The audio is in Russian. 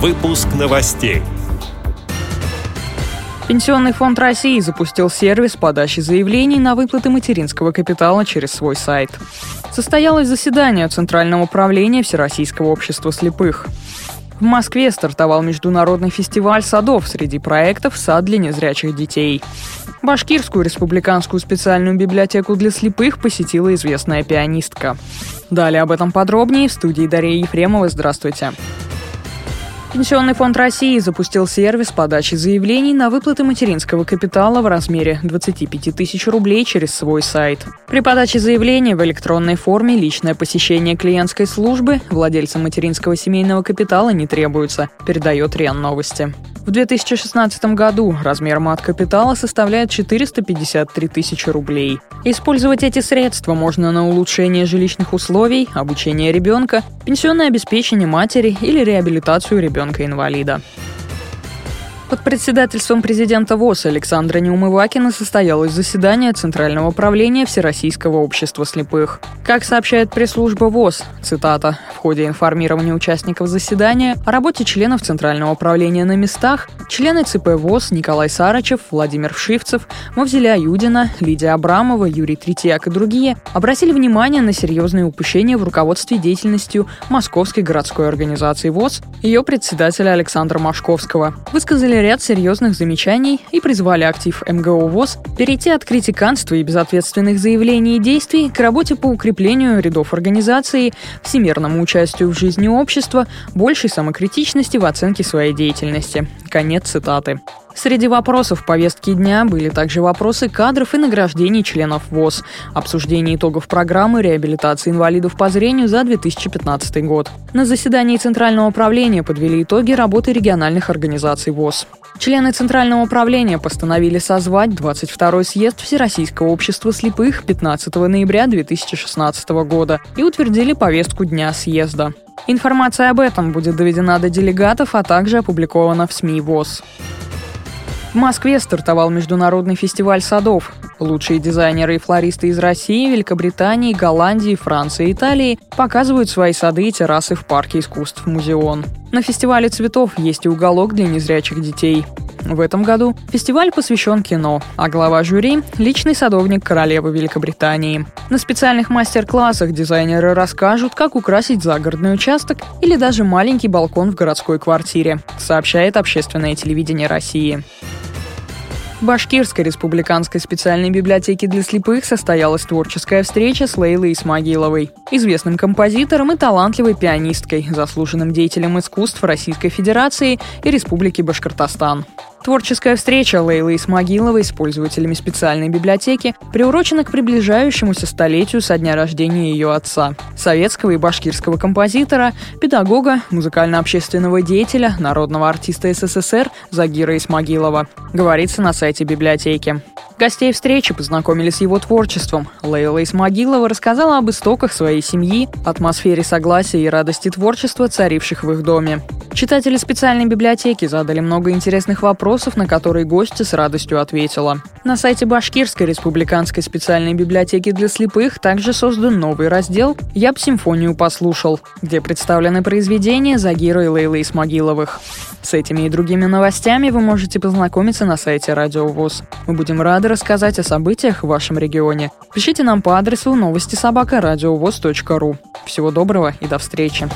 Выпуск новостей. Пенсионный фонд России запустил сервис подачи заявлений на выплаты материнского капитала через свой сайт. Состоялось заседание Центрального управления Всероссийского общества слепых. В Москве стартовал международный фестиваль садов среди проектов «Сад для незрячих детей». Башкирскую республиканскую специальную библиотеку для слепых посетила известная пианистка. Далее об этом подробнее в студии Дарья Ефремова. Здравствуйте. Пенсионный фонд России запустил сервис подачи заявлений на выплаты материнского капитала в размере 25 тысяч рублей через свой сайт. При подаче заявления в электронной форме личное посещение клиентской службы владельцам материнского семейного капитала не требуется, передает РИАН Новости. В 2016 году размер мат-капитала составляет 453 тысячи рублей. Использовать эти средства можно на улучшение жилищных условий, обучение ребенка, пенсионное обеспечение матери или реабилитацию ребенка-инвалида. Под председательством президента ВОЗ Александра Неумывакина состоялось заседание Центрального управления Всероссийского общества слепых. Как сообщает пресс-служба ВОЗ, цитата, «В ходе информирования участников заседания о работе членов Центрального управления на местах члены ЦП ВОЗ Николай Сарычев, Владимир Вшивцев, Мавзеля Юдина, Лидия Абрамова, Юрий Третьяк и другие обратили внимание на серьезные упущения в руководстве деятельностью Московской городской организации ВОЗ, ее председателя Александра Машковского. Высказали сделали ряд серьезных замечаний и призвали актив МГО ВОЗ перейти от критиканства и безответственных заявлений и действий к работе по укреплению рядов организации, всемирному участию в жизни общества, большей самокритичности в оценке своей деятельности. Конец цитаты. Среди вопросов повестки дня были также вопросы кадров и награждений членов ВОЗ, обсуждение итогов программы реабилитации инвалидов по зрению за 2015 год. На заседании Центрального управления подвели итоги работы региональных организаций ВОЗ. Члены Центрального управления постановили созвать 22-й съезд Всероссийского общества слепых 15 ноября 2016 года и утвердили повестку дня съезда. Информация об этом будет доведена до делегатов, а также опубликована в СМИ ВОЗ. В Москве стартовал международный фестиваль садов. Лучшие дизайнеры и флористы из России, Великобритании, Голландии, Франции и Италии показывают свои сады и террасы в парке искусств «Музеон». На фестивале цветов есть и уголок для незрячих детей. В этом году фестиваль посвящен кино, а глава жюри – личный садовник королевы Великобритании. На специальных мастер-классах дизайнеры расскажут, как украсить загородный участок или даже маленький балкон в городской квартире, сообщает общественное телевидение России. В Башкирской республиканской специальной библиотеке для слепых состоялась творческая встреча с Лейлой Исмагиловой, известным композитором и талантливой пианисткой, заслуженным деятелем искусств Российской Федерации и Республики Башкортостан. Творческая встреча Лейлы Исмагиловой с пользователями специальной библиотеки приурочена к приближающемуся столетию со дня рождения ее отца, советского и башкирского композитора, педагога, музыкально-общественного деятеля, народного артиста СССР Загира Исмагилова, говорится на сайте библиотеки. Гостей встречи познакомили с его творчеством. Лейла Исмагилова рассказала об истоках своей семьи, атмосфере согласия и радости творчества, царивших в их доме. Читатели специальной библиотеки задали много интересных вопросов, на которые гостья с радостью ответила. На сайте Башкирской республиканской специальной библиотеки для слепых также создан новый раздел «Я б симфонию послушал», где представлены произведения Загира и Лейлы Исмагиловых. С этими и другими новостями вы можете познакомиться на сайте Радио ВОЗ. Мы будем рады рассказать о событиях в вашем регионе. Пишите нам по адресу новости собака ру. Всего доброго и до встречи.